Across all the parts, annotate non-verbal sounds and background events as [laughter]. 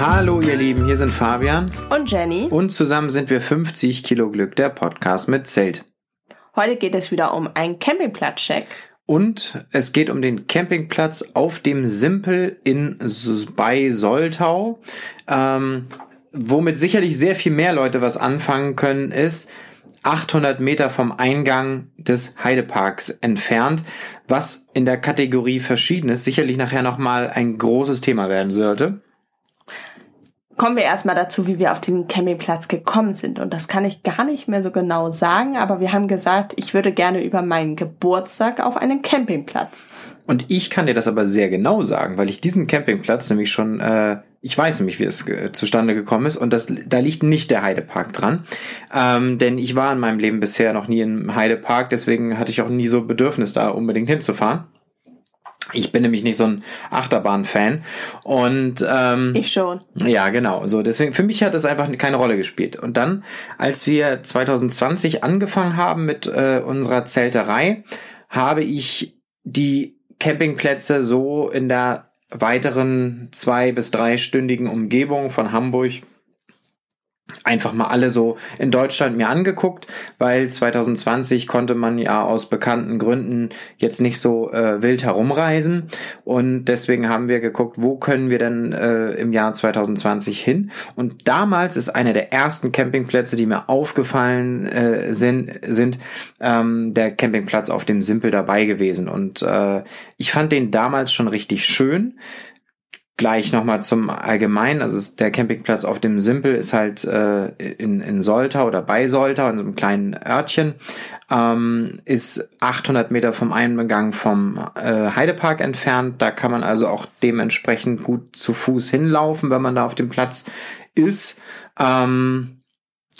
Hallo ihr Lieben, hier sind Fabian und Jenny. Und zusammen sind wir 50 Kilo Glück, der Podcast mit Zelt. Heute geht es wieder um einen Campingplatz-Check. Und es geht um den Campingplatz auf dem Simpel in bei Soltau. Ähm, womit sicherlich sehr viel mehr Leute was anfangen können, ist 800 Meter vom Eingang des Heideparks entfernt, was in der Kategorie Verschiedenes sicherlich nachher nochmal ein großes Thema werden sollte. Kommen wir erstmal dazu, wie wir auf diesen Campingplatz gekommen sind. Und das kann ich gar nicht mehr so genau sagen, aber wir haben gesagt, ich würde gerne über meinen Geburtstag auf einen Campingplatz. Und ich kann dir das aber sehr genau sagen, weil ich diesen Campingplatz nämlich schon, äh, ich weiß nämlich, wie es äh, zustande gekommen ist und das, da liegt nicht der Heidepark dran. Ähm, denn ich war in meinem Leben bisher noch nie im Heidepark, deswegen hatte ich auch nie so Bedürfnis, da unbedingt hinzufahren. Ich bin nämlich nicht so ein Achterbahn-Fan und ähm, ich schon. Ja, genau. So deswegen für mich hat das einfach keine Rolle gespielt. Und dann, als wir 2020 angefangen haben mit äh, unserer Zelterei, habe ich die Campingplätze so in der weiteren zwei bis dreistündigen Umgebung von Hamburg einfach mal alle so in Deutschland mir angeguckt, weil 2020 konnte man ja aus bekannten Gründen jetzt nicht so äh, wild herumreisen. Und deswegen haben wir geguckt, wo können wir denn äh, im Jahr 2020 hin? Und damals ist einer der ersten Campingplätze, die mir aufgefallen äh, sind, sind ähm, der Campingplatz auf dem Simpel dabei gewesen. Und äh, ich fand den damals schon richtig schön gleich nochmal zum Allgemeinen. Also der Campingplatz auf dem Simpel ist halt äh, in, in Soltau oder bei Soltau, in so einem kleinen Örtchen, ähm, ist 800 Meter vom Eingang vom äh, Heidepark entfernt. Da kann man also auch dementsprechend gut zu Fuß hinlaufen, wenn man da auf dem Platz ist. Ähm,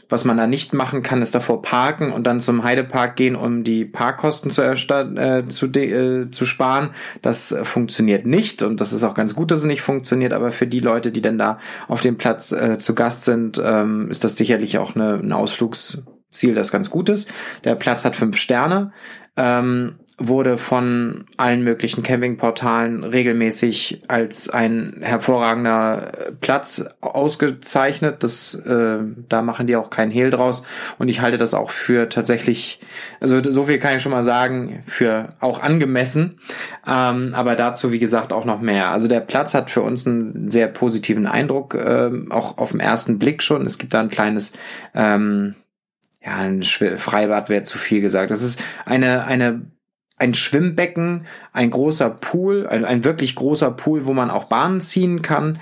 was man da nicht machen kann, ist davor parken und dann zum Heidepark gehen, um die Parkkosten zu, äh, zu, äh, zu sparen. Das funktioniert nicht und das ist auch ganz gut, dass es nicht funktioniert. Aber für die Leute, die denn da auf dem Platz äh, zu Gast sind, ähm, ist das sicherlich auch eine, ein Ausflugsziel, das ganz gut ist. Der Platz hat fünf Sterne. Ähm, wurde von allen möglichen Campingportalen regelmäßig als ein hervorragender Platz ausgezeichnet. Das, äh, da machen die auch keinen Hehl draus. Und ich halte das auch für tatsächlich, also so viel kann ich schon mal sagen, für auch angemessen. Ähm, aber dazu, wie gesagt, auch noch mehr. Also der Platz hat für uns einen sehr positiven Eindruck, äh, auch auf den ersten Blick schon. Es gibt da ein kleines, ähm, ja, ein Freibad wäre zu viel gesagt. Das ist eine, eine ein Schwimmbecken, ein großer Pool, ein, ein wirklich großer Pool, wo man auch Bahnen ziehen kann.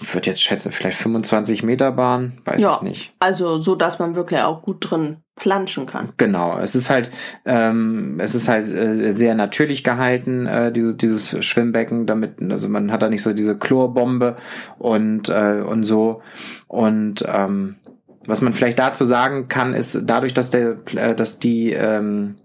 Ich würde jetzt schätzen, vielleicht 25 Meter Bahn, weiß ja, ich nicht. Also so, dass man wirklich auch gut drin planschen kann. Genau, es ist halt, ähm, es ist halt äh, sehr natürlich gehalten, äh, dieses, dieses Schwimmbecken, damit, also man hat da nicht so diese Chlorbombe und, äh, und so. Und ähm, was man vielleicht dazu sagen kann, ist dadurch, dass der, äh, dass die ähm,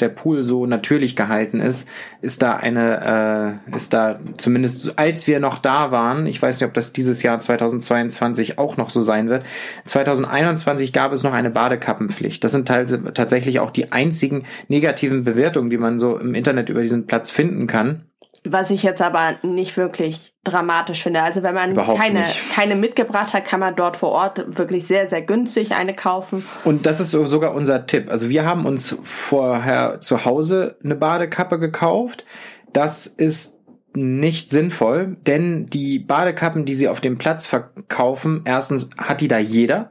der Pool so natürlich gehalten ist, ist da eine, äh, ist da zumindest als wir noch da waren, ich weiß nicht, ob das dieses Jahr 2022 auch noch so sein wird, 2021 gab es noch eine Badekappenpflicht. Das sind tatsächlich auch die einzigen negativen Bewertungen, die man so im Internet über diesen Platz finden kann. Was ich jetzt aber nicht wirklich dramatisch finde. Also wenn man keine, keine mitgebracht hat, kann man dort vor Ort wirklich sehr, sehr günstig eine kaufen. Und das ist sogar unser Tipp. Also wir haben uns vorher zu Hause eine Badekappe gekauft. Das ist nicht sinnvoll, denn die Badekappen, die sie auf dem Platz verkaufen, erstens hat die da jeder.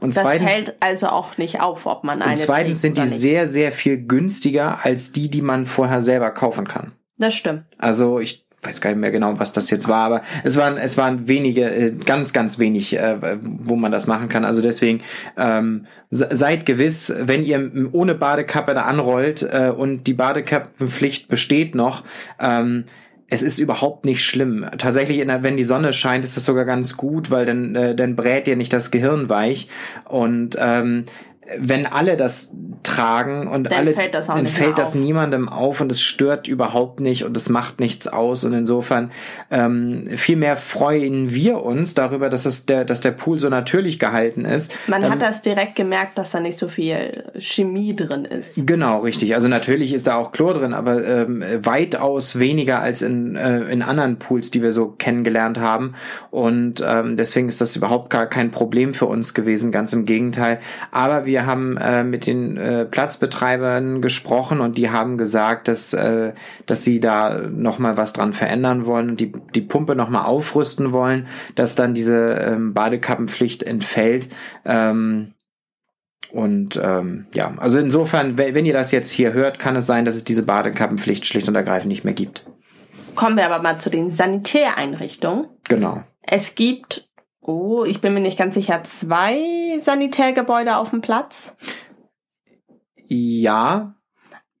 Und das zweitens, fällt also auch nicht auf, ob man eine. Und zweitens sind die sehr, sehr viel günstiger als die, die man vorher selber kaufen kann. Das stimmt. Also ich weiß gar nicht mehr genau, was das jetzt war, aber es waren es waren wenige, äh, ganz ganz wenig, äh, wo man das machen kann. Also deswegen ähm, seid gewiss, wenn ihr ohne Badekappe da anrollt äh, und die Badekappenpflicht besteht noch. Ähm, es ist überhaupt nicht schlimm. Tatsächlich, wenn die Sonne scheint, ist das sogar ganz gut, weil dann, äh, dann brät ihr nicht das Gehirn weich. Und ähm, wenn alle das tragen und Dann alle fällt das dann fällt das auf. niemandem auf und es stört überhaupt nicht und es macht nichts aus und insofern ähm, vielmehr freuen wir uns darüber, dass es der, dass der Pool so natürlich gehalten ist. Man Ähm, hat das direkt gemerkt, dass da nicht so viel Chemie drin ist. Genau, richtig. Also natürlich ist da auch Chlor drin, aber ähm, weitaus weniger als in, äh, in anderen Pools, die wir so kennengelernt haben. Und ähm, deswegen ist das überhaupt gar kein Problem für uns gewesen, ganz im Gegenteil. Aber wir haben äh, mit den äh, Platzbetreibern gesprochen und die haben gesagt, dass, äh, dass sie da nochmal was dran verändern wollen und die, die Pumpe nochmal aufrüsten wollen, dass dann diese ähm, Badekappenpflicht entfällt. Ähm, und ähm, ja, also insofern, wenn, wenn ihr das jetzt hier hört, kann es sein, dass es diese Badekappenpflicht schlicht und ergreifend nicht mehr gibt. Kommen wir aber mal zu den Sanitäreinrichtungen. Genau. Es gibt, oh, ich bin mir nicht ganz sicher, zwei Sanitärgebäude auf dem Platz. Ja,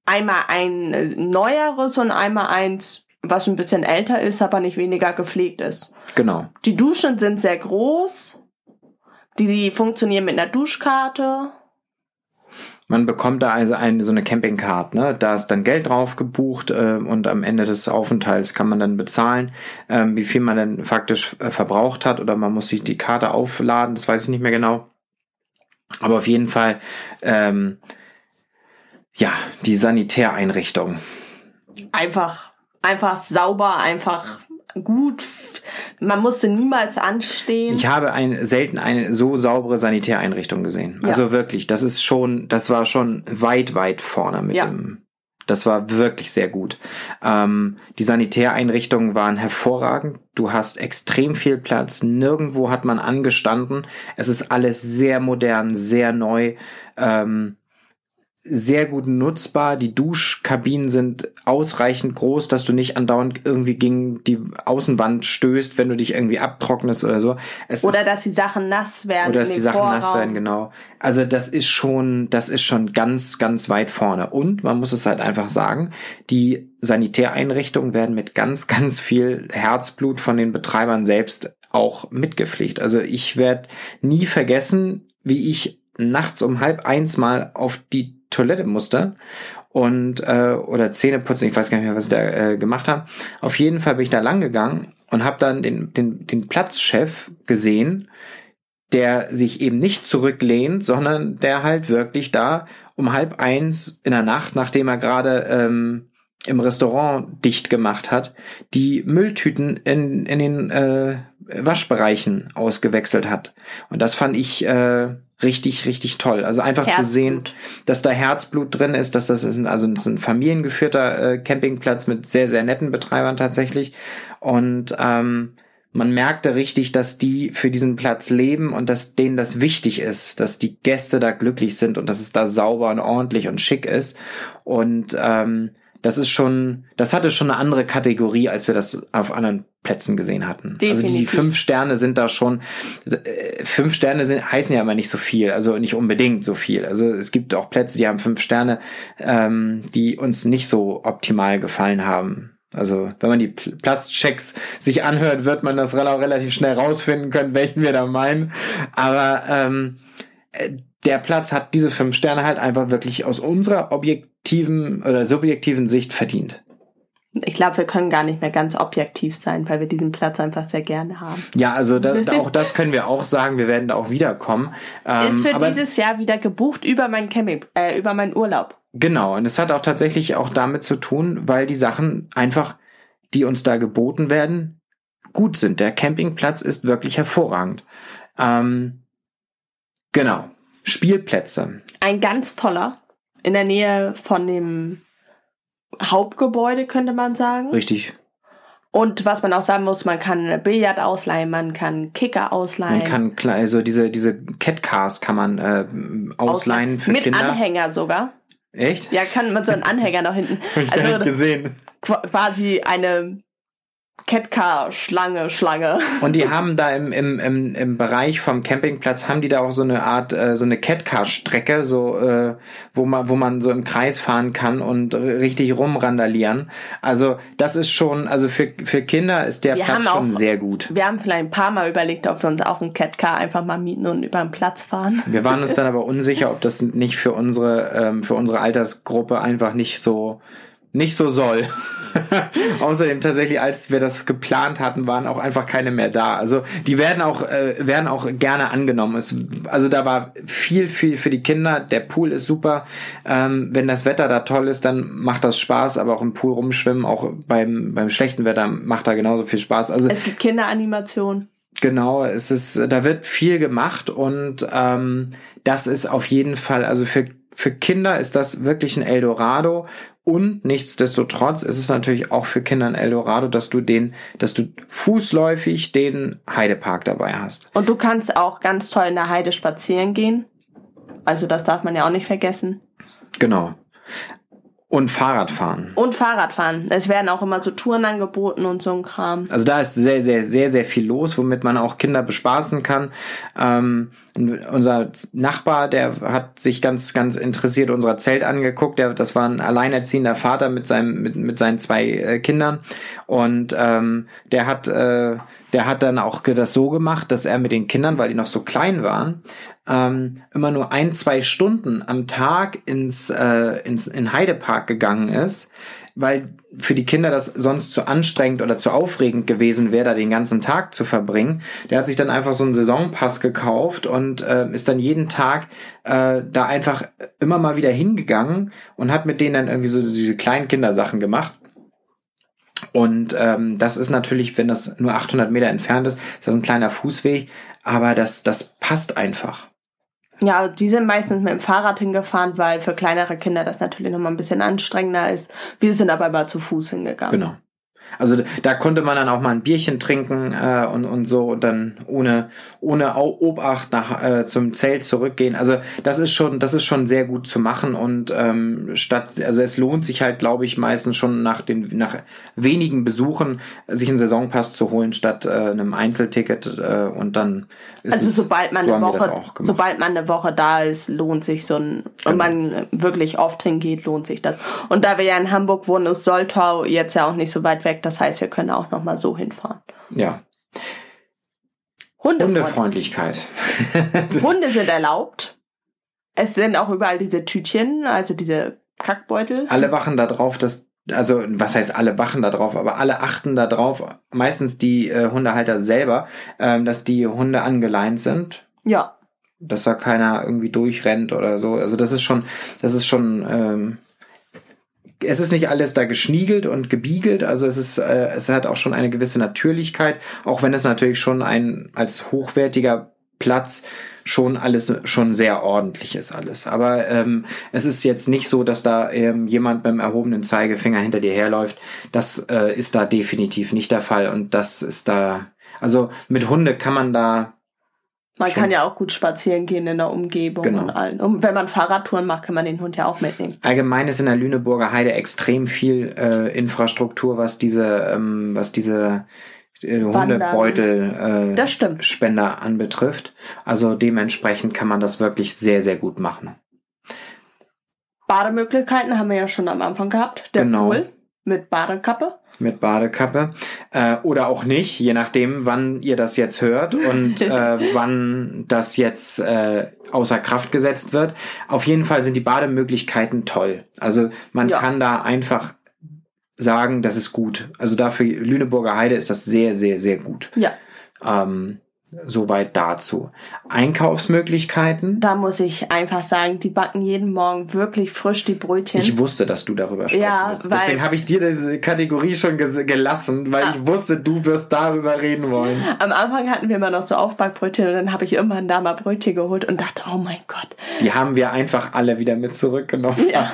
Einmal ein äh, neueres und einmal eins, was ein bisschen älter ist, aber nicht weniger gepflegt ist. genau. Die Duschen sind sehr groß. Die funktionieren mit einer Duschkarte. Man bekommt da also eine, so eine Campingcard, ne? Da ist dann Geld drauf gebucht äh, und am Ende des Aufenthalts kann man dann bezahlen, ähm, wie viel man dann faktisch äh, verbraucht hat oder man muss sich die Karte aufladen, das weiß ich nicht mehr genau. Aber auf jeden Fall, ähm, ja, die Sanitäreinrichtung. Einfach, einfach sauber, einfach gut. Man musste niemals anstehen. Ich habe ein, selten eine so saubere Sanitäreinrichtung gesehen. Ja. Also wirklich, das ist schon, das war schon weit, weit vorne mit Ja. dem. Das war wirklich sehr gut. Ähm, die Sanitäreinrichtungen waren hervorragend. Du hast extrem viel Platz. Nirgendwo hat man angestanden. Es ist alles sehr modern, sehr neu. Ähm, sehr gut nutzbar. Die Duschkabinen sind ausreichend groß, dass du nicht andauernd irgendwie gegen die Außenwand stößt, wenn du dich irgendwie abtrocknest oder so. Es oder ist, dass die Sachen nass werden. oder dass die Sachen nass Vorraum. werden, genau. Also das ist schon, das ist schon ganz, ganz weit vorne. Und man muss es halt einfach sagen, die Sanitäreinrichtungen werden mit ganz, ganz viel Herzblut von den Betreibern selbst auch mitgepflegt. Also ich werde nie vergessen, wie ich nachts um halb eins mal auf die Toilette musste und äh, oder Zähne putzen, ich weiß gar nicht mehr, was ich da äh, gemacht habe. Auf jeden Fall bin ich da lang gegangen und habe dann den, den, den Platzchef gesehen, der sich eben nicht zurücklehnt, sondern der halt wirklich da um halb eins in der Nacht, nachdem er gerade ähm, im Restaurant dicht gemacht hat, die Mülltüten in, in den äh, Waschbereichen ausgewechselt hat. Und das fand ich äh, richtig, richtig toll. Also einfach zu Herzblut. sehen, dass da Herzblut drin ist, dass das ist ein, also das ist ein familiengeführter äh, Campingplatz mit sehr, sehr netten Betreibern tatsächlich. Und ähm, man merkte richtig, dass die für diesen Platz leben und dass denen das wichtig ist, dass die Gäste da glücklich sind und dass es da sauber und ordentlich und schick ist. Und ähm, das ist schon, das hatte schon eine andere Kategorie, als wir das auf anderen Plätzen gesehen hatten. Also die Definitiv. fünf Sterne sind da schon, äh, fünf Sterne sind, heißen ja immer nicht so viel, also nicht unbedingt so viel. Also es gibt auch Plätze, die haben fünf Sterne, ähm, die uns nicht so optimal gefallen haben. Also wenn man die Pl- Platzchecks sich anhört, wird man das rela- relativ schnell rausfinden können, welchen wir da meinen. Aber ähm, äh, der Platz hat diese fünf Sterne halt einfach wirklich aus unserer objektiven oder subjektiven Sicht verdient. Ich glaube, wir können gar nicht mehr ganz objektiv sein, weil wir diesen Platz einfach sehr gerne haben. Ja, also da, [laughs] auch das können wir auch sagen. Wir werden da auch wiederkommen. Ähm, ist für dieses Jahr wieder gebucht über mein Camping, äh, über meinen Urlaub. genau, und es hat auch tatsächlich auch damit zu tun, weil die Sachen einfach, die uns da geboten werden, gut sind. Der Campingplatz ist wirklich hervorragend. Ähm, genau. Spielplätze. Ein ganz toller in der Nähe von dem Hauptgebäude, könnte man sagen. Richtig. Und was man auch sagen muss, man kann Billard ausleihen, man kann Kicker ausleihen. Man kann also diese diese Catcars kann man äh, ausleihen für Mit Kinder. Anhänger sogar. Echt? Ja, kann man so einen Anhänger noch hinten. [laughs] Hab ich Also gesehen. qu- quasi eine Catcar, Schlange, Schlange. Und die [laughs] haben da im, im, im, im Bereich vom Campingplatz haben die da auch so eine Art, äh, so eine Catcar-Strecke, so, äh, wo man, wo man so im Kreis fahren kann und richtig rumrandalieren. Also das ist schon, also für, für Kinder ist der Wir Platz haben schon auch- sehr gut. Wir haben vielleicht ein paar Mal überlegt, ob wir uns auch ein Catcar einfach mal mieten und über den Platz fahren. Wir waren uns dann [laughs] aber unsicher, ob das nicht für unsere, ähm, für unsere Altersgruppe einfach nicht so, nicht so soll. [laughs] Außerdem tatsächlich, als wir das geplant hatten, waren auch einfach keine mehr da. Also die werden auch, äh, werden auch gerne angenommen. Es, also da war viel, viel für die Kinder. Der Pool ist super. Ähm, wenn das Wetter da toll ist, dann macht das Spaß. Aber auch im Pool rumschwimmen, auch beim, beim schlechten Wetter macht da genauso viel Spaß. Also Es gibt Kinderanimation. Genau, es ist, da wird viel gemacht und ähm, das ist auf jeden Fall, also für, für Kinder ist das wirklich ein Eldorado und nichtsdestotrotz ist es natürlich auch für Kinder ein Eldorado, dass du den, dass du fußläufig den Heidepark dabei hast. Und du kannst auch ganz toll in der Heide spazieren gehen. Also das darf man ja auch nicht vergessen. Genau. Und Fahrradfahren. Und Fahrradfahren. Es werden auch immer so Touren angeboten und so ein Kram. Also da ist sehr, sehr, sehr, sehr viel los, womit man auch Kinder bespaßen kann. Ähm, unser Nachbar, der hat sich ganz, ganz interessiert unser Zelt angeguckt. Der, das war ein alleinerziehender Vater mit seinem, mit, mit seinen zwei äh, Kindern. Und ähm, der hat, äh, der hat dann auch das so gemacht, dass er mit den Kindern, weil die noch so klein waren, ähm, immer nur ein, zwei Stunden am Tag ins, äh, ins in Heidepark gegangen ist, weil für die Kinder das sonst zu anstrengend oder zu aufregend gewesen wäre, da den ganzen Tag zu verbringen. Der hat sich dann einfach so einen Saisonpass gekauft und äh, ist dann jeden Tag äh, da einfach immer mal wieder hingegangen und hat mit denen dann irgendwie so diese kleinen Kindersachen gemacht. Und ähm, das ist natürlich, wenn das nur 800 Meter entfernt ist, ist das ein kleiner Fußweg, aber das, das passt einfach. Ja, die sind meistens mit dem Fahrrad hingefahren, weil für kleinere Kinder das natürlich nochmal ein bisschen anstrengender ist. Wir sind aber immer zu Fuß hingegangen. Genau. Also da konnte man dann auch mal ein Bierchen trinken äh, und, und so und dann ohne ohne Obacht nach äh, zum Zelt zurückgehen. Also das ist schon das ist schon sehr gut zu machen und ähm, statt also es lohnt sich halt glaube ich meistens schon nach den nach wenigen Besuchen sich einen Saisonpass zu holen statt äh, einem Einzelticket äh, und dann ist Also es, sobald man so eine Woche, sobald man eine Woche da ist, lohnt sich so ein, Genau. und man wirklich oft hingeht, lohnt sich das. Und da wir ja in Hamburg wohnen, ist Soltau jetzt ja auch nicht so weit weg. Das heißt, wir können auch noch mal so hinfahren. ja Hundefreund. Hundefreundlichkeit. [laughs] das, Hunde sind erlaubt. Es sind auch überall diese Tütchen, also diese Kackbeutel. alle wachen da drauf, dass also was heißt alle wachen da drauf, aber alle achten da drauf, meistens die äh, Hundehalter selber, ähm, dass die Hunde angeleint sind, Ja. dass da keiner irgendwie durchrennt oder so. Also das ist schon, das ist schon, ähm, es ist nicht alles da geschniegelt und gebiegelt, also es ist, äh, es hat auch schon eine gewisse Natürlichkeit, auch wenn es natürlich schon ein als hochwertiger Platz schon alles schon sehr ordentlich ist alles. Aber ähm, es ist jetzt nicht so, dass da ähm, jemand beim erhobenen Zeigefinger hinter dir herläuft. Das äh, ist da definitiv nicht der Fall und das ist da, also mit Hunde kann man da Man Schon. kann ja auch gut spazieren gehen in der Umgebung Genau. und allen. Und wenn man Fahrradtouren macht, kann man den Hund ja auch mitnehmen. Allgemein ist in der Lüneburger Heide extrem viel äh, Infrastruktur, was diese, ähm, was diese äh. Hundebeutel äh, Das stimmt. Spender anbetrifft. Also dementsprechend kann man das wirklich sehr, sehr gut machen. Bademöglichkeiten haben wir ja schon am Anfang gehabt. Der Genau. Pool mit Badekappe. Mit Badekappe. Äh, oder auch nicht, je nachdem, wann ihr das jetzt hört und [laughs] äh, wann das jetzt äh, außer Kraft gesetzt wird. Auf jeden Fall sind die Bademöglichkeiten toll. Also man Ja. kann da einfach sagen, das ist gut. Also dafür Lüneburger Heide ist das sehr, sehr, sehr gut. Ja. Ähm, soweit dazu. Einkaufsmöglichkeiten. Da muss ich einfach sagen, die backen jeden Morgen wirklich frisch die Brötchen. Ich wusste, dass du darüber sprechen Ja, wirst. Deswegen habe ich dir diese Kategorie schon gelassen, weil Ah. ich wusste, du wirst darüber reden wollen. Am Anfang hatten wir immer noch so Aufbackbrötchen und dann habe ich irgendwann da mal Brötchen geholt und dachte, oh mein Gott. Die haben wir einfach alle wieder mit zurückgenommen. Ja,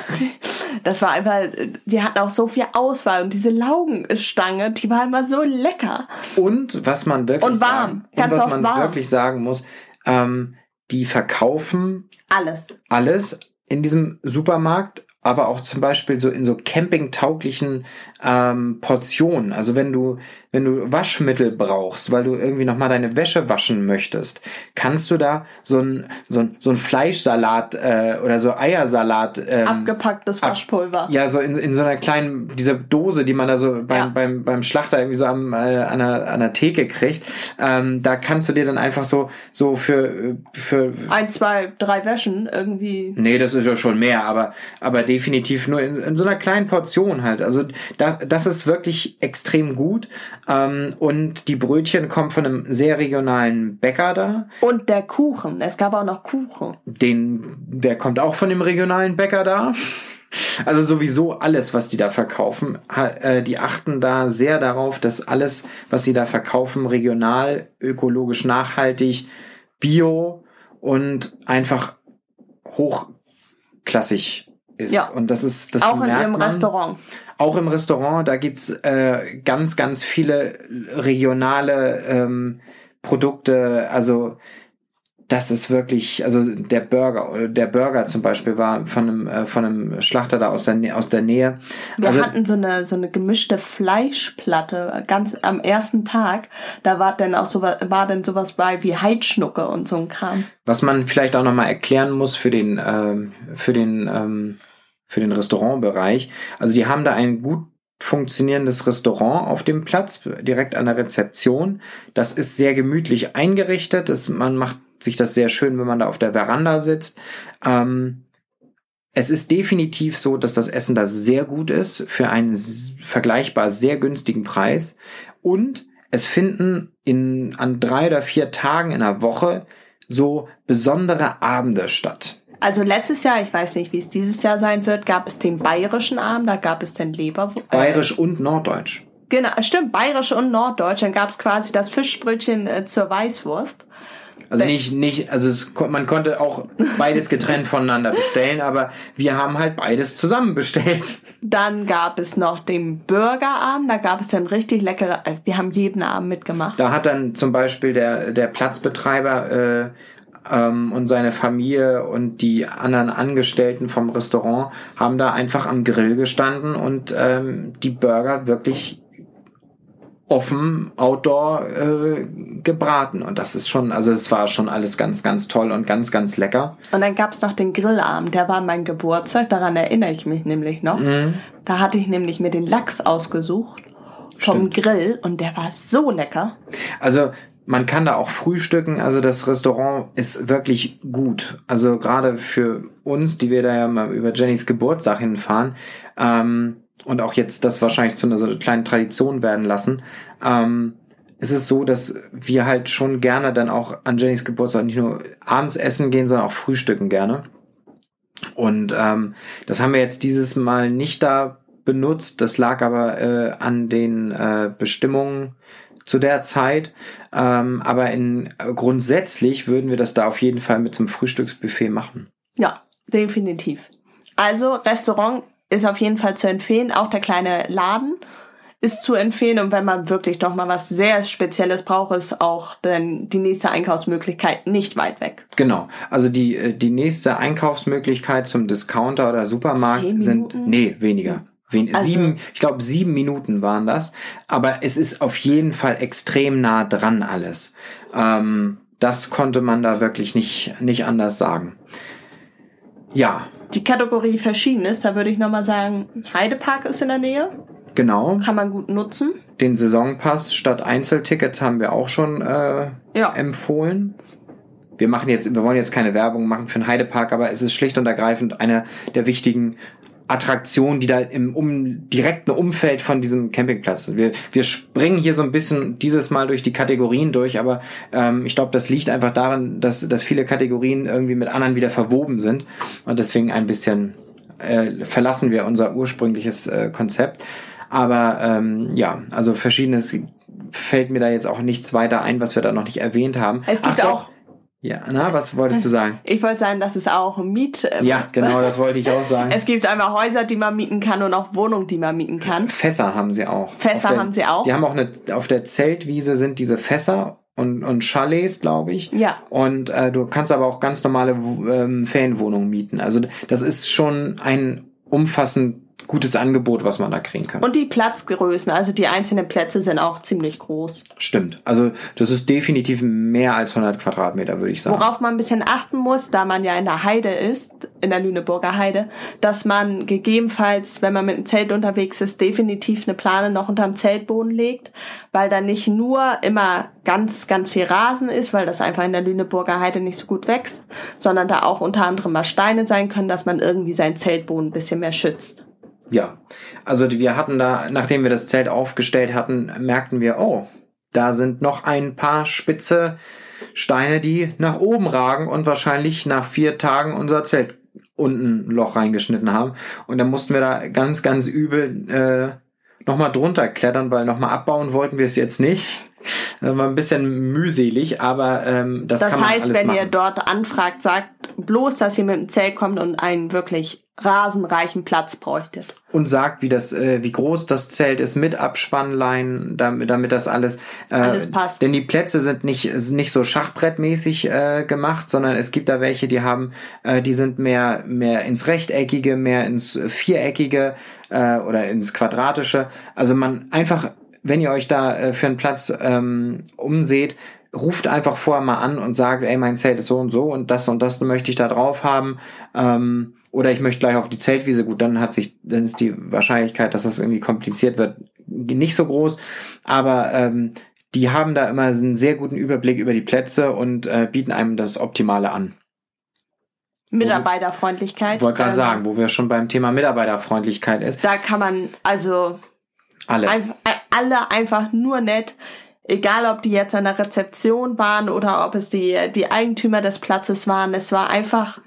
das war einfach, die hatten auch so viel Auswahl und diese Laugenstange, die war immer so lecker. Und was man wirklich Und warm. sagen, und was man warm. wirklich sagen muss, ähm, die verkaufen Alles. alles in diesem Supermarkt, aber auch zum Beispiel so in so campingtauglichen ähm, Portionen. Also wenn du, wenn du Waschmittel brauchst, weil du irgendwie nochmal deine Wäsche waschen möchtest, kannst du da so ein, so ein, so ein Fleischsalat äh, oder so Eiersalat. Ähm, Abgepacktes Waschpulver. Ab, ja, so in, in so einer kleinen, dieser Dose, die man da so beim, ja. beim, beim Schlachter irgendwie so am, äh, an, einer, an der Theke kriegt. Ähm, da kannst du dir dann einfach so, so für, für. Ein, zwei, drei Wäschen irgendwie. Nee, das ist ja schon mehr, aber, aber definitiv nur in, in so einer kleinen Portion halt. Also da, das ist wirklich extrem gut. Ähm, und die Brötchen kommen von einem sehr regionalen Bäcker da. Und der Kuchen. Es gab auch noch Kuchen. Den, der kommt auch von dem regionalen Bäcker da. Also sowieso alles, was die da verkaufen, äh, die achten da sehr darauf, dass alles, was sie da verkaufen, regional, ökologisch nachhaltig, bio und einfach hochklassig ist. Ja. Und das ist das auch in ihrem Restaurant. Auch im Restaurant, da gibt's äh, ganz, ganz viele regionale ähm, Produkte. Also das ist wirklich, also der Burger, der Burger zum Beispiel war von einem, äh, von einem Schlachter da aus der, aus der Nähe. Wir also, hatten so eine, so eine gemischte Fleischplatte ganz am ersten Tag. Da war dann auch so, war dann sowas bei wie Heidschnucke und so ein Kram. Was man vielleicht auch nochmal erklären muss für den, ähm, für den, ähm, für den Restaurantbereich. Also die haben da ein gut funktionierendes Restaurant auf dem Platz, direkt an der Rezeption. Das ist sehr gemütlich eingerichtet. Das, man macht sich das sehr schön, wenn man da auf der Veranda sitzt. Ähm, es ist definitiv so, dass das Essen da sehr gut ist für einen vergleichbar sehr günstigen Preis. Und es finden in, an drei oder vier Tagen in der Woche so besondere Abende statt. Also letztes Jahr, ich weiß nicht, wie es dieses Jahr sein wird, gab es den bayerischen Abend, da gab es den Leber. Äh, Bayerisch und Norddeutsch. Genau, stimmt, bayerisch und Norddeutsch. Dann gab es quasi das Fischbrötchen äh, zur Weißwurst. Also nicht, nicht, also es, man konnte auch beides getrennt voneinander bestellen, aber wir haben halt beides zusammen bestellt. Dann gab es noch den Burgerabend, da gab es dann richtig leckere, äh, wir haben jeden Abend mitgemacht. Da hat dann zum Beispiel der, der Platzbetreiber äh, ähm, und seine Familie und die anderen Angestellten vom Restaurant haben da einfach am Grill gestanden und ähm, die Burger wirklich offen outdoor äh, gebraten und das ist schon also es war schon alles ganz ganz toll und ganz ganz lecker und dann gab's noch den Grillabend der war mein Geburtstag daran erinnere ich mich nämlich noch mhm. da hatte ich nämlich mir den Lachs ausgesucht vom Stimmt. Grill und der war so lecker also man kann da auch frühstücken, also das Restaurant ist wirklich gut. Also gerade für uns, die wir da ja mal über Jennys Geburtstag hinfahren ähm, und auch jetzt das wahrscheinlich zu einer so kleinen Tradition werden lassen, ähm, ist es so, dass wir halt schon gerne dann auch an Jennys Geburtstag nicht nur abends essen gehen, sondern auch frühstücken gerne. Und ähm, das haben wir jetzt dieses Mal nicht da benutzt. Das lag aber äh, an den äh, Bestimmungen zu der Zeit. Ähm, aber in, grundsätzlich würden wir das da auf jeden Fall mit zum Frühstücksbuffet machen. Ja, definitiv. Also Restaurant ist auf jeden Fall zu empfehlen. Auch der kleine Laden ist zu empfehlen. Und wenn man wirklich doch mal was sehr Spezielles braucht, ist auch dann die nächste Einkaufsmöglichkeit nicht weit weg. Genau. Also die, äh, die nächste Einkaufsmöglichkeit zum Discounter oder Supermarkt sind, nee, weniger. Wen, also, sieben, ich glaube, sieben Minuten waren das. Aber es ist auf jeden Fall extrem nah dran alles. Ähm, das konnte man da wirklich nicht, nicht anders sagen. Ja. Die Kategorie verschieden ist, da würde ich nochmal sagen, Heidepark ist in der Nähe. Genau. Kann man gut nutzen. Den Saisonpass statt Einzeltickets haben wir auch schon äh, ja. empfohlen. Wir machen jetzt, wir wollen jetzt keine Werbung machen für den Heidepark, aber es ist schlicht und ergreifend einer der wichtigen Attraktion, die da im um, direkten Umfeld von diesem Campingplatz ist. Wir, wir springen hier so ein bisschen dieses Mal durch die Kategorien durch, aber ähm, ich glaube, das liegt einfach daran, dass, dass viele Kategorien irgendwie mit anderen wieder verwoben sind und deswegen ein bisschen äh, verlassen wir unser ursprüngliches äh, Konzept. Aber ähm, ja, also verschiedenes fällt mir da jetzt auch nichts weiter ein, was wir da noch nicht erwähnt haben. Es gibt Ach, auch ja, na, was wolltest du sagen? Ich wollte sagen, dass es auch Miet. Ähm, ja, genau, das wollte ich auch sagen. [laughs] es gibt einmal Häuser, die man mieten kann und auch Wohnungen, die man mieten kann. Fässer haben sie auch. Fässer der, haben sie auch. Die haben auch eine, auf der Zeltwiese sind diese Fässer und, und Chalets, glaube ich. Ja. Und äh, du kannst aber auch ganz normale ähm, Ferienwohnungen mieten. Also das ist schon ein umfassend gutes Angebot, was man da kriegen kann. Und die Platzgrößen, also die einzelnen Plätze sind auch ziemlich groß. Stimmt. Also das ist definitiv mehr als 100 Quadratmeter, würde ich sagen. Worauf man ein bisschen achten muss, da man ja in der Heide ist, in der Lüneburger Heide, dass man gegebenenfalls, wenn man mit dem Zelt unterwegs ist, definitiv eine Plane noch unterm Zeltboden legt, weil da nicht nur immer ganz, ganz viel Rasen ist, weil das einfach in der Lüneburger Heide nicht so gut wächst, sondern da auch unter anderem mal Steine sein können, dass man irgendwie seinen Zeltboden ein bisschen mehr schützt. Ja, also wir hatten da, nachdem wir das Zelt aufgestellt hatten, merkten wir, oh, da sind noch ein paar spitze Steine, die nach oben ragen und wahrscheinlich nach vier Tagen unser Zelt unten ein Loch reingeschnitten haben. Und dann mussten wir da ganz, ganz übel äh, nochmal drunter klettern, weil nochmal abbauen wollten wir es jetzt nicht. Das war ein bisschen mühselig, aber ähm, das, das kann man heißt, alles wenn machen. ihr dort anfragt, sagt bloß, dass ihr mit dem Zelt kommt und einen wirklich rasenreichen Platz bräuchtet. und sagt, wie das, äh, wie groß das Zelt ist mit Abspannlein, damit, damit das alles, äh, Alles passt. Denn die Plätze sind nicht nicht so Schachbrettmäßig äh, gemacht, sondern es gibt da welche, die haben, äh, die sind mehr mehr ins Rechteckige, mehr ins Viereckige äh, oder ins Quadratische. Also man einfach, wenn ihr euch da äh, für einen Platz ähm, umseht, ruft einfach vorher mal an und sagt, ey, mein Zelt ist so und so und das und das möchte ich da drauf haben. Ähm, oder ich möchte gleich auf die Zeltwiese. Gut, dann hat sich, dann ist die Wahrscheinlichkeit, dass das irgendwie kompliziert wird, nicht so groß. Aber ähm, die haben da immer einen sehr guten Überblick über die Plätze und äh, bieten einem das Optimale an. Mitarbeiterfreundlichkeit. Ich wollte gerade ähm, sagen, wo wir schon beim Thema Mitarbeiterfreundlichkeit ist. Da kann man also Alle. einfach, alle einfach nur nett. Egal, ob die jetzt an der Rezeption waren oder ob es die, die Eigentümer des Platzes waren. Es war einfach,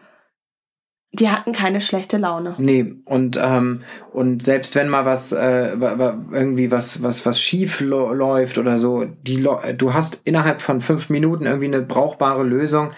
die hatten keine schlechte Laune. Nee, und, ähm, und selbst wenn mal was, äh, irgendwie was, was, was schief läuft oder so, die, du hast innerhalb von fünf Minuten irgendwie eine brauchbare Lösung.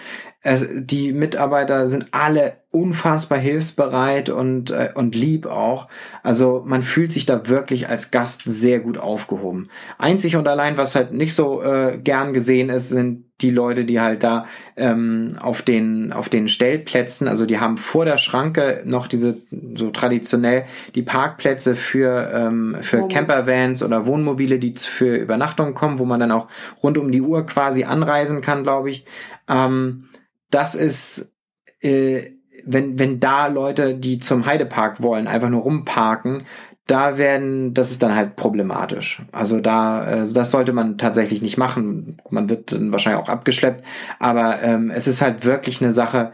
Es, die Mitarbeiter sind alle unfassbar hilfsbereit und, äh, und lieb auch. Also man fühlt sich da wirklich als Gast sehr gut aufgehoben. Einzig und allein, was halt nicht so äh, gern gesehen ist, sind die Leute, die halt da ähm, auf den auf den Stellplätzen, also die haben vor der Schranke noch diese so traditionell die Parkplätze für ähm, für Campervans oder Wohnmobile, die für Übernachtungen kommen, wo man dann auch rund um die Uhr quasi anreisen kann, glaube ich. Ähm, das ist äh, wenn wenn da Leute, die zum Heidepark wollen, einfach nur rumparken, da werden, das ist dann halt problematisch. Also da, äh, das sollte man tatsächlich nicht machen. Man wird dann wahrscheinlich auch abgeschleppt, aber ähm, es ist halt wirklich eine Sache,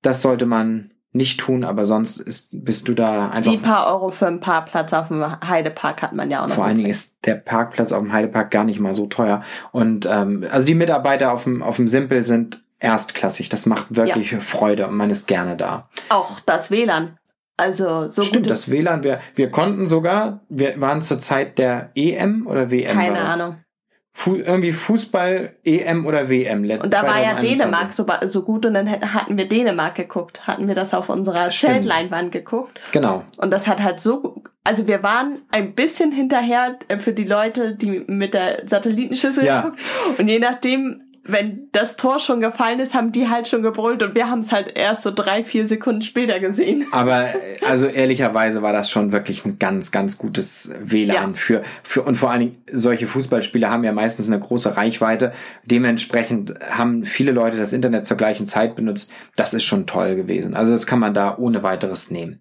das sollte man nicht tun, aber sonst ist, bist du da einfach. Die paar Euro für einen Parkplatz auf dem Heidepark hat man ja auch noch. Vor allen Dingen ist der Parkplatz auf dem Heidepark gar nicht mal so teuer. Und ähm, also die Mitarbeiter auf dem, auf dem Simpel sind erstklassig. Das macht wirklich Freude und man ist gerne da. auch das WLAN. Also so Stimmt, das WLAN, wir, wir konnten sogar, wir waren zur Zeit der EM oder WM. keine? Ahnung. Fu irgendwie Fußball, EM oder WM. Und da war ja 2021. Dänemark so, so gut und dann hatten wir Dänemark geguckt, hatten wir das auf unserer Stimmt. Zeltleinwand geguckt Genau. und das hat halt so, also wir waren ein bisschen hinterher äh, für die Leute, die mit der Satellitenschüssel Ja. geguckt und je nachdem, wenn das Tor schon gefallen ist, haben die halt schon gebrüllt und wir haben es halt erst so drei, vier Sekunden später gesehen. Aber äh, [laughs] also ehrlicherweise war das schon wirklich ein ganz, ganz gutes WLAN Ja. für, für und vor allen Dingen solche Fußballspiele haben ja meistens eine große Reichweite. Dementsprechend haben viele Leute das Internet zur gleichen Zeit benutzt. Das ist schon toll gewesen. Also das kann man da ohne weiteres nehmen.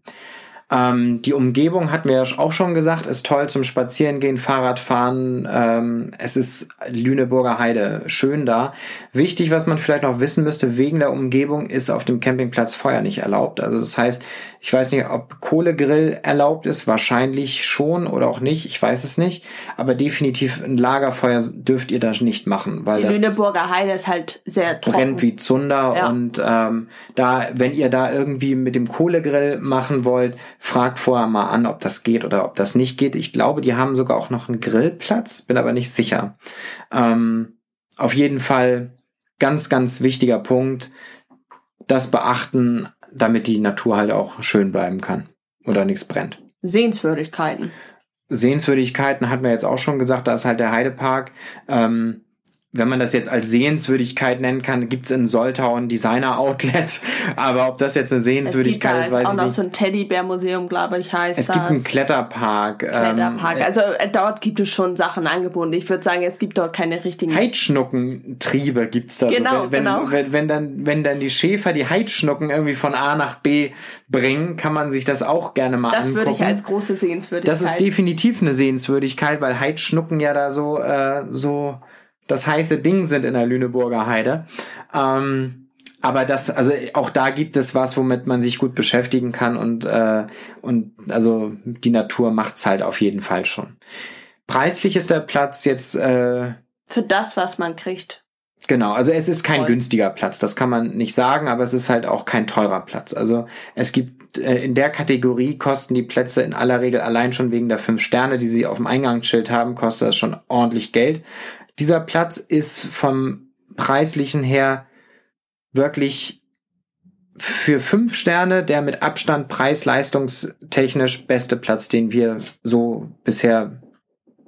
Ähm, die Umgebung hatten wir ja auch schon gesagt, ist toll zum Spazierengehen, Fahrradfahren. Ähm, es ist Lüneburger Heide, schön da. Wichtig, was man vielleicht noch wissen müsste, wegen der Umgebung ist auf dem Campingplatz Feuer nicht erlaubt. Also das heißt, ich weiß nicht, ob Kohlegrill erlaubt ist, wahrscheinlich schon oder auch nicht, ich weiß es nicht. Aber definitiv ein Lagerfeuer dürft ihr da nicht machen, weil Die das Lüneburger Heide ist halt sehr trocken. brennt wie Zunder Ja. und ähm, da, wenn ihr da irgendwie mit dem Kohlegrill machen wollt, fragt vorher mal an, ob das geht oder ob das nicht geht. Ich glaube, die haben sogar auch noch einen Grillplatz, bin aber nicht sicher. Ähm, auf jeden Fall ganz, ganz wichtiger Punkt, das beachten, damit die Natur halt auch schön bleiben kann oder nichts brennt. Sehenswürdigkeiten. Sehenswürdigkeiten hatten wir jetzt auch schon gesagt, da ist halt der Heidepark. Ähm, wenn man das jetzt als Sehenswürdigkeit nennen kann, gibt's in Soltau ein Designer-Outlet. [laughs] Aber ob das jetzt eine Sehenswürdigkeit halt ist, weiß auch ich noch nicht. so ein Teddybär-Museum, glaube ich, heißt Es das. gibt einen Kletterpark. Kletterpark. Ähm, also äh, dort gibt es schon Sachen angeboten. Ich würde sagen, es gibt dort keine richtigen. Heidschnuckentriebe gibt's da. Genau, so. wenn, genau. Wenn, wenn, wenn, dann, wenn dann die Schäfer die Heidschnucken irgendwie von A nach B bringen, kann man sich das auch gerne mal das angucken. würde ich als große Sehenswürdigkeit. Das ist definitiv eine Sehenswürdigkeit, weil Heidschnucken ja da so, äh, so das heiße Ding sind in der Lüneburger Heide. Ähm, aber das, also auch da gibt es was, womit man sich gut beschäftigen kann und, äh, und also die Natur macht's halt auf jeden Fall schon. Preislich ist der Platz jetzt äh, Für das, was man kriegt. Genau, also es ist kein Voll. günstiger Platz, das kann man nicht sagen, aber es ist halt auch kein teurer Platz. Also es gibt äh, in der Kategorie kosten die Plätze in aller Regel allein schon wegen der fünf Sterne, die sie auf dem Eingangsschild haben, kostet das schon ordentlich Geld. Dieser Platz ist vom preislichen her wirklich für fünf Sterne der mit Abstand preis-leistungstechnisch beste Platz, den wir so bisher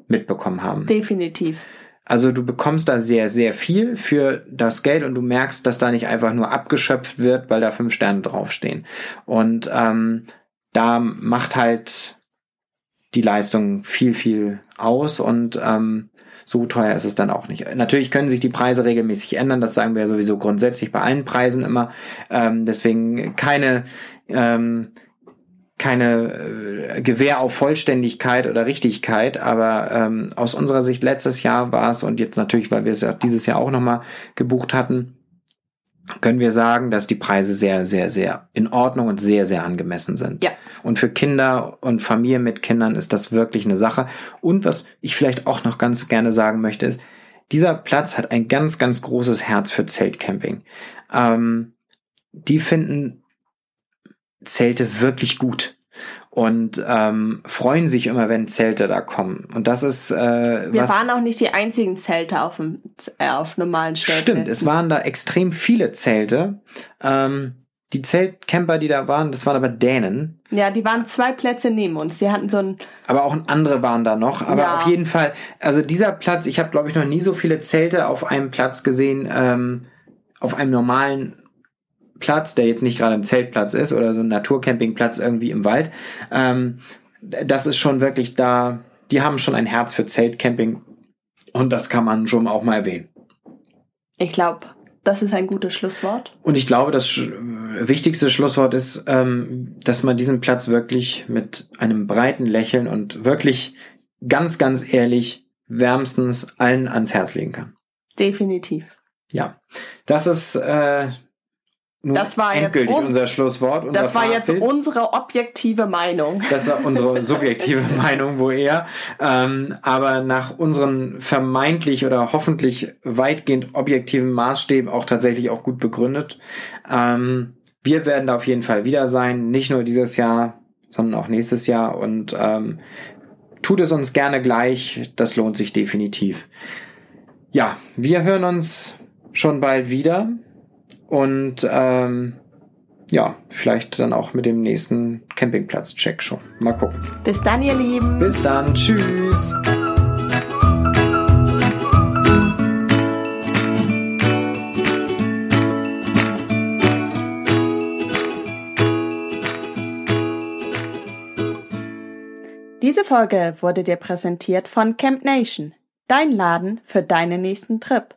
mitbekommen haben. Definitiv. Also du bekommst da sehr, sehr viel für das Geld und du merkst, dass da nicht einfach nur abgeschöpft wird, weil da fünf Sterne draufstehen. Und ähm, da macht halt die Leistung viel, viel aus und ähm, so teuer ist es dann auch nicht. Natürlich können sich die Preise regelmäßig ändern, das sagen wir ja sowieso grundsätzlich bei allen Preisen immer. Ähm, deswegen keine ähm, keine äh, Gewähr auf Vollständigkeit oder Richtigkeit, aber ähm, aus unserer Sicht letztes Jahr war es und jetzt natürlich, weil wir es ja dieses Jahr auch nochmal gebucht hatten, können wir sagen, dass die Preise sehr, sehr, sehr in Ordnung und sehr, sehr angemessen sind. Ja. Und für Kinder und Familien mit Kindern ist das wirklich eine Sache. Und was ich vielleicht auch noch ganz gerne sagen möchte, ist, dieser Platz hat ein ganz, ganz großes Herz für Zeltcamping. Ähm, die finden Zelte wirklich gut und ähm, freuen sich immer, wenn Zelte da kommen. Und das ist äh, Wir was. waren auch nicht die einzigen Zelte auf, dem, äh, auf normalen Stellplätzen. Stimmt, es waren da extrem viele Zelte. Ähm, die Zeltcamper, die da waren, das waren aber Dänen. Ja, die waren zwei Plätze neben uns. Die hatten so ein, Aber auch andere waren da noch. Aber Ja. auf jeden Fall, also dieser Platz, ich habe, glaube ich, noch nie so viele Zelte auf einem Platz gesehen, ähm, auf einem normalen Platz, der jetzt nicht gerade ein Zeltplatz ist oder so ein Naturcampingplatz irgendwie im Wald. Ähm, das ist schon wirklich da, die haben schon ein Herz für Zeltcamping. Und das kann man schon auch mal erwähnen. ich glaube, das ist ein gutes Schlusswort. Und ich glaube, das sch wichtigste Schlusswort ist, ähm, dass man diesen Platz wirklich mit einem breiten Lächeln und wirklich ganz, ganz ehrlich wärmstens allen ans Herz legen kann. Definitiv. Ja, das ist äh, nun Das war jetzt endgültig un- unser Schlusswort. Unser Das war jetzt Fazit. unsere objektive Meinung. Das war unsere [laughs] subjektive Meinung, wo eher. Ähm, aber nach unseren vermeintlich oder hoffentlich weitgehend objektiven Maßstäben auch tatsächlich auch gut begründet. Ähm, wir werden da auf jeden Fall wieder sein. Nicht nur dieses Jahr, sondern auch nächstes Jahr. Und ähm, tut es uns gerne gleich. Das lohnt sich definitiv. Ja, wir hören uns schon bald wieder. Und ähm, ja, vielleicht dann auch mit dem nächsten Campingplatz-Check schon. Mal gucken. Bis dann, ihr Lieben. Bis dann. Tschüss. Diese Folge wurde dir präsentiert von Camp Nation, dein Laden für deinen nächsten Trip.